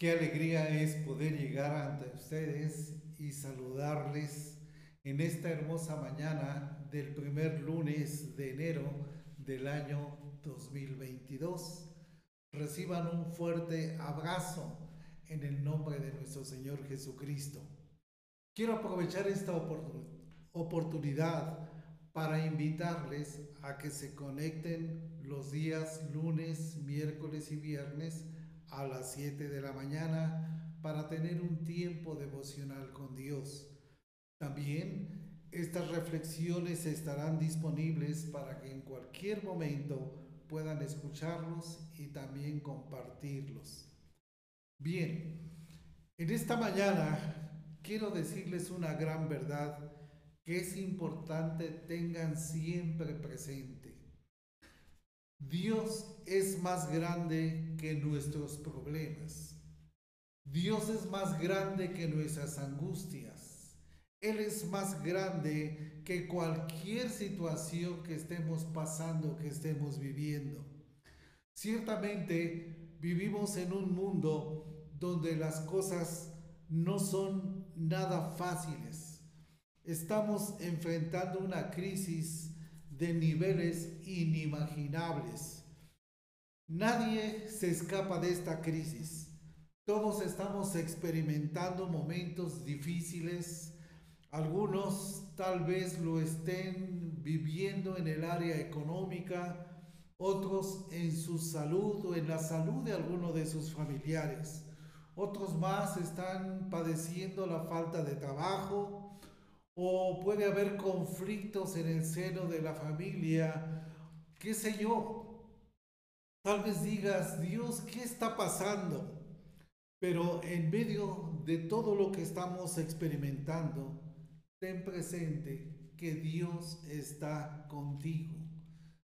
Qué alegría es poder llegar ante ustedes y saludarles en esta hermosa mañana del primer lunes de enero del año 2022. Reciban un fuerte abrazo en el nombre de nuestro Señor Jesucristo. Quiero aprovechar esta oportunidad para invitarles a que se conecten los días lunes, miércoles y viernes a las 7 de la mañana para tener un tiempo devocional con Dios. También estas reflexiones estarán disponibles para que en cualquier momento puedan escucharlos y también compartirlos. Bien, en esta mañana quiero decirles una gran verdad que es importante tengan siempre presente. Dios es más grande que nuestros problemas. Dios es más grande que nuestras angustias. Él es más grande que cualquier situación que estemos pasando, que estemos viviendo. Ciertamente vivimos en un mundo donde las cosas no son nada fáciles. Estamos enfrentando una crisis de niveles inimaginables. Nadie se escapa de esta crisis. Todos estamos experimentando momentos difíciles. Algunos tal vez lo estén viviendo en el área económica, otros en su salud o en la salud de alguno de sus familiares. Otros más están padeciendo la falta de trabajo, o puede haber conflictos en el seno de la familia, qué sé yo. Tal vez digas, Dios, ¿qué está pasando? Pero en medio de todo lo que estamos experimentando, ten presente que Dios está contigo.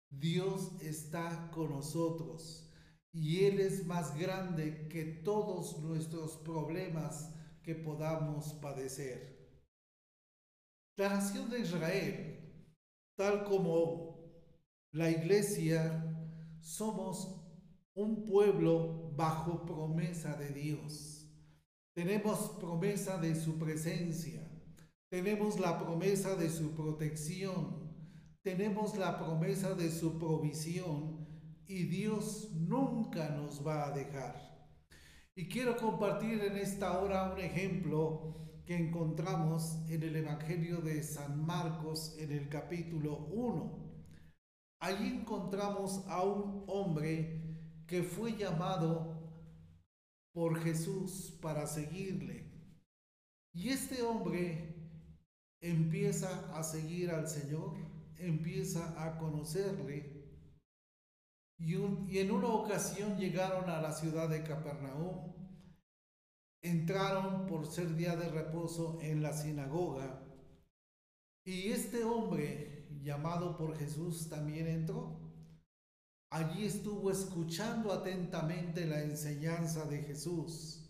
Dios está con nosotros y Él es más grande que todos nuestros problemas que podamos padecer. La nación de Israel, tal como la iglesia, somos un pueblo bajo promesa de Dios. Tenemos promesa de su presencia, tenemos la promesa de su protección, tenemos la promesa de su provisión y Dios nunca nos va a dejar. Y quiero compartir en esta hora un ejemplo que encontramos en el Evangelio de San Marcos en el capítulo 1. Allí encontramos a un hombre que fue llamado por Jesús para seguirle. Y este hombre empieza a seguir al Señor, empieza a conocerle. Y, y en una ocasión llegaron a la ciudad de Capernaum entraron por ser día de reposo en la sinagoga y este hombre llamado por Jesús también entró. Allí estuvo escuchando atentamente la enseñanza de Jesús.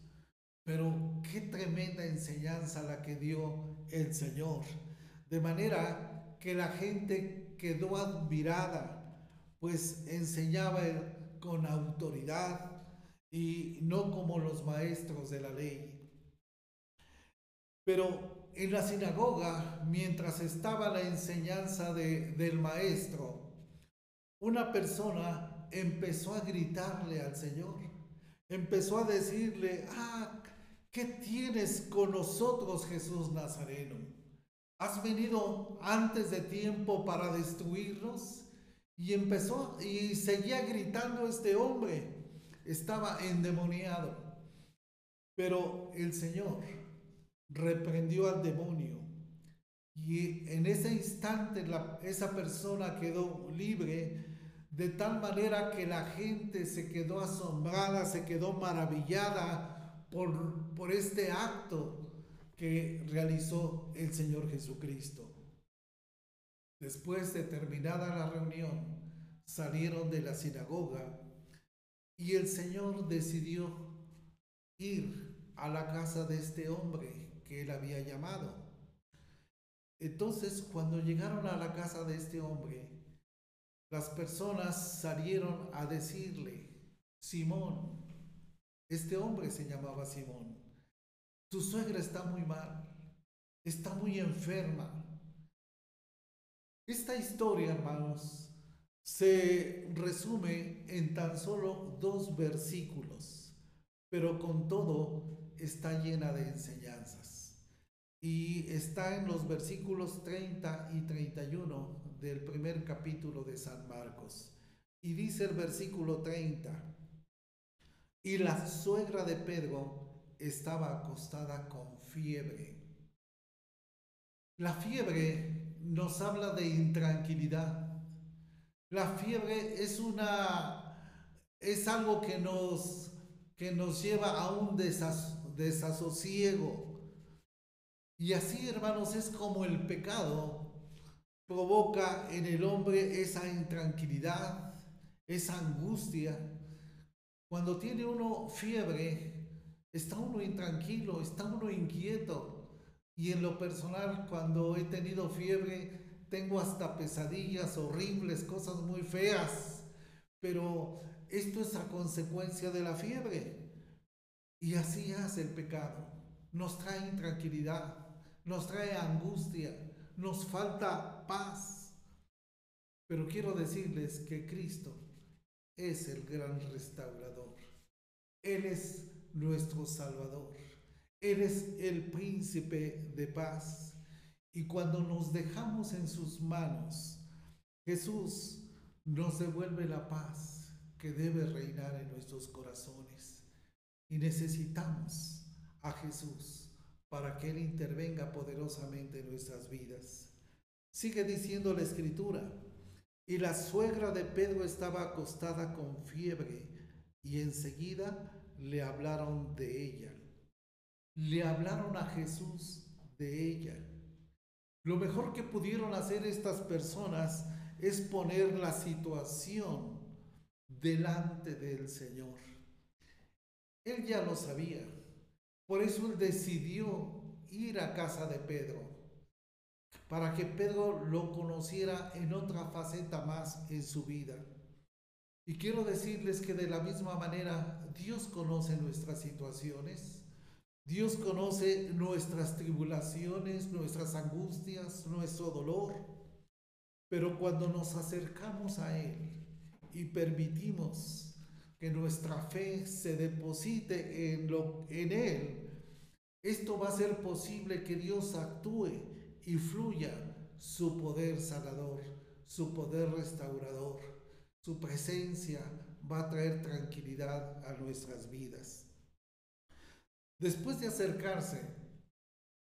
Pero qué tremenda enseñanza la que dio el Señor. De manera que la gente quedó admirada, pues enseñaba con autoridad, y no como los maestros de la ley. Pero en la sinagoga, mientras estaba la enseñanza de, del maestro, una persona empezó a gritarle al Señor, empezó a decirle, ah, ¿qué tienes con nosotros, Jesús Nazareno? ¿Has venido antes de tiempo para destruirnos? Y empezó y seguía gritando este hombre estaba endemoniado. Pero el Señor reprendió al demonio y en ese instante esa persona quedó libre de tal manera que la gente se quedó asombrada, se quedó maravillada por, por este acto que realizó el Señor Jesucristo. Después de terminada la reunión, salieron de la sinagoga y el Señor decidió ir a la casa de este hombre que él había llamado. Entonces, cuando llegaron a la casa de este hombre, las personas salieron a decirle, Simón, Este hombre se llamaba Simón. Su suegra está muy mal, está muy enferma. Esta historia, hermanos, se resume en tan solo dos versículos, pero con todo está llena de enseñanzas. Y está en los versículos 30 y 31 del primer capítulo de San Marcos. Y dice el versículo 30, y la suegra de Pedro estaba acostada con fiebre. La fiebre nos habla de intranquilidad. La fiebre es una es algo que nos que nos lleva a un desasosiego. Y así, hermanos, es como el pecado provoca en el hombre esa intranquilidad, esa angustia, cuando tiene uno fiebre, está uno intranquilo, está uno inquieto. Y en lo personal, cuando he tenido fiebre, tengo hasta pesadillas horribles, cosas muy feas. Pero esto es a consecuencia de la fiebre. Y así hace el pecado. Nos trae intranquilidad, nos trae angustia, nos falta paz. Pero quiero decirles que Cristo es el gran restaurador. Él es nuestro Salvador. Él es el príncipe de paz. Y cuando nos dejamos en sus manos, Jesús nos devuelve la paz que debe reinar en nuestros corazones. Y necesitamos a Jesús para que Él intervenga poderosamente en nuestras vidas. Sigue diciendo la escritura, y la suegra de Pedro estaba acostada con fiebre y enseguida le hablaron de ella. Le hablaron a Jesús de ella. Lo mejor que pudieron hacer estas personas es poner la situación delante del Señor. Él ya lo sabía. Por eso él decidió ir a casa de Pedro para que Pedro lo conociera en otra faceta más en su vida. Y quiero decirles que de la misma manera Dios conoce nuestras situaciones, Dios conoce nuestras tribulaciones, nuestras angustias, nuestro dolor, pero cuando nos acercamos a Él y permitimos que nuestra fe se deposite en, lo, en Él, esto va a ser posible que Dios actúe y fluya su poder sanador, su poder restaurador. Su presencia va a traer tranquilidad a nuestras vidas. Después de acercarse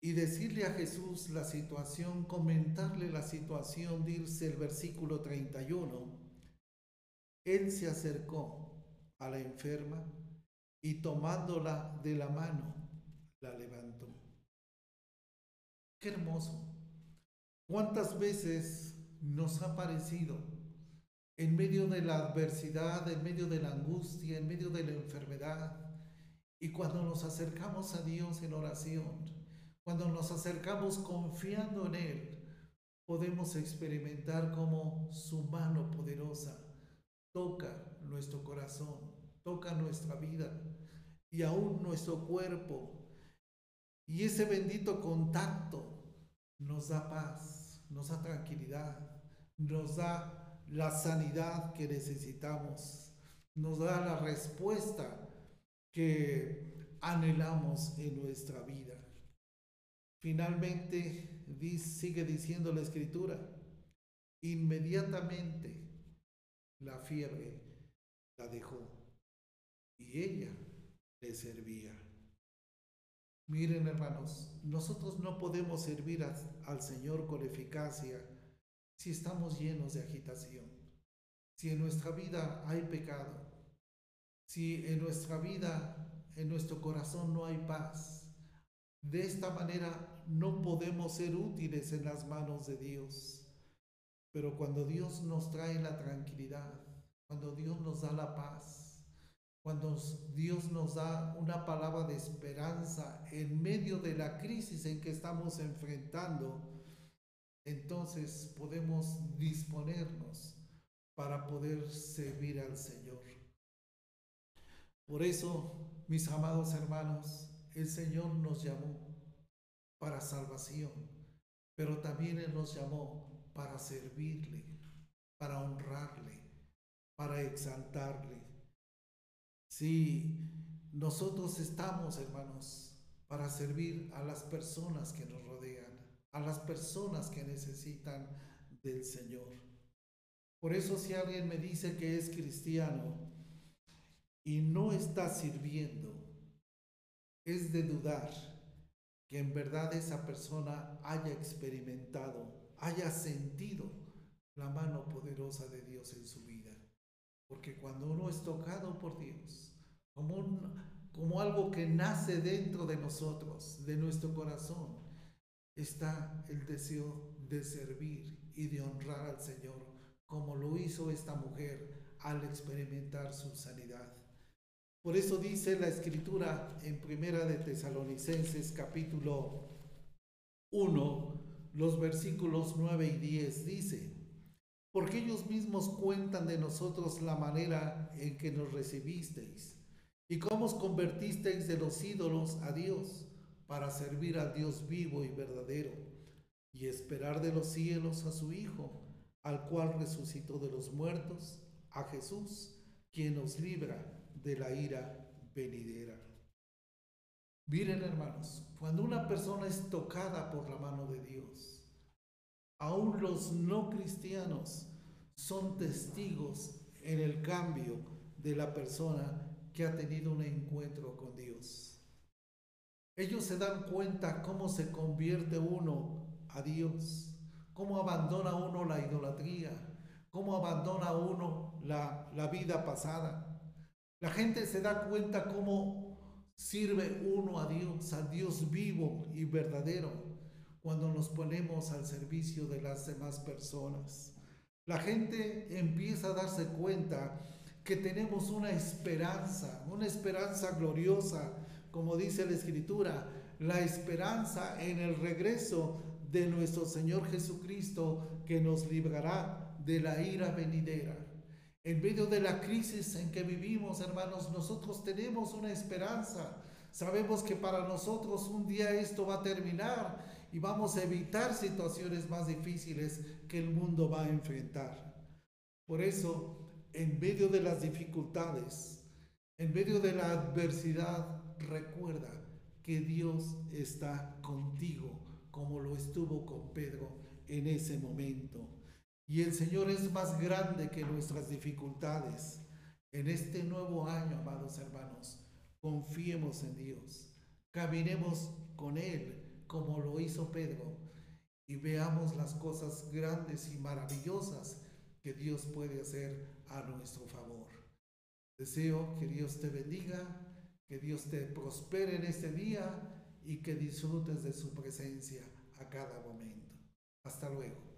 y decirle a Jesús la situación, comentarle la situación, dice el versículo 31, Él se acercó a la enferma y tomándola de la mano, la levantó. Qué hermoso. ¿Cuántas veces nos ha parecido en medio de la adversidad, en medio de la angustia, en medio de la enfermedad, y cuando nos acercamos a Dios en oración, cuando nos acercamos confiando en Él, podemos experimentar cómo su mano poderosa toca nuestro corazón, toca nuestra vida y aún nuestro cuerpo. Y ese bendito contacto nos da paz, nos da tranquilidad, nos da la sanidad que necesitamos, nos da la respuesta que anhelamos en nuestra vida. Finalmente, sigue diciendo la escritura, inmediatamente la fiebre la dejó y ella le servía. Miren hermanos, nosotros no podemos servir al Señor con eficacia si estamos llenos de agitación, si en nuestra vida hay pecado, si en nuestra vida, en nuestro corazón no hay paz. De esta manera no podemos ser útiles en las manos de Dios. Pero cuando Dios nos trae la tranquilidad, cuando Dios nos da la paz, cuando Dios nos da una palabra de esperanza en medio de la crisis en que estamos enfrentando, entonces podemos disponernos para poder servir al Señor. Por eso, mis amados hermanos, el Señor nos llamó para salvación, pero también Él nos llamó para servirle, para honrarle, para exaltarle. Si nosotros estamos, hermanos, para servir a las personas que nos rodean, a las personas que necesitan del Señor. Por eso si alguien me dice que es cristiano y no está sirviendo, es de dudar que en verdad esa persona haya experimentado, haya sentido la mano poderosa de Dios en su vida. Porque cuando uno es tocado por Dios, como, como algo que nace dentro de nosotros, de nuestro corazón, está el deseo de servir y de honrar al Señor, como lo hizo esta mujer al experimentar su sanidad. Por eso dice la escritura en Primera de Tesalonicenses capítulo 1, los versículos 9 y 10 dice, porque ellos mismos cuentan de nosotros la manera en que nos recibisteis y cómo os convertisteis de los ídolos a Dios para servir al Dios vivo y verdadero y esperar de los cielos a su Hijo, al cual resucitó de los muertos, a Jesús, quien nos libra de la ira venidera. Miren hermanos, cuando una persona es tocada por la mano de Dios, aún los no cristianos son testigos en el cambio de la persona que ha tenido un encuentro con Dios. Ellos se dan cuenta cómo se convierte uno a Dios, cómo abandona uno la idolatría, cómo abandona uno la, la vida pasada la gente se da cuenta cómo sirve uno a Dios, a Dios vivo y verdadero, cuando nos ponemos al servicio de las demás personas. La gente empieza a darse cuenta que tenemos una esperanza, una esperanza gloriosa, como dice la Escritura, la esperanza en el regreso de nuestro Señor Jesucristo que nos librará de la ira venidera. En medio de la crisis en que vivimos, hermanos, nosotros tenemos una esperanza. Sabemos que para nosotros un día esto va a terminar y vamos a evitar situaciones más difíciles que el mundo va a enfrentar. Por eso, en medio de las dificultades, en medio de la adversidad, recuerda que Dios está contigo, como lo estuvo con Pedro en ese momento. Y el Señor es más grande que nuestras dificultades. En este nuevo año, amados hermanos, confiemos en Dios. Caminemos con Él como lo hizo Pedro y veamos las cosas grandes y maravillosas que Dios puede hacer a nuestro favor. Deseo que Dios te bendiga, que Dios te prospere en este día y que disfrutes de su presencia a cada momento. Hasta luego.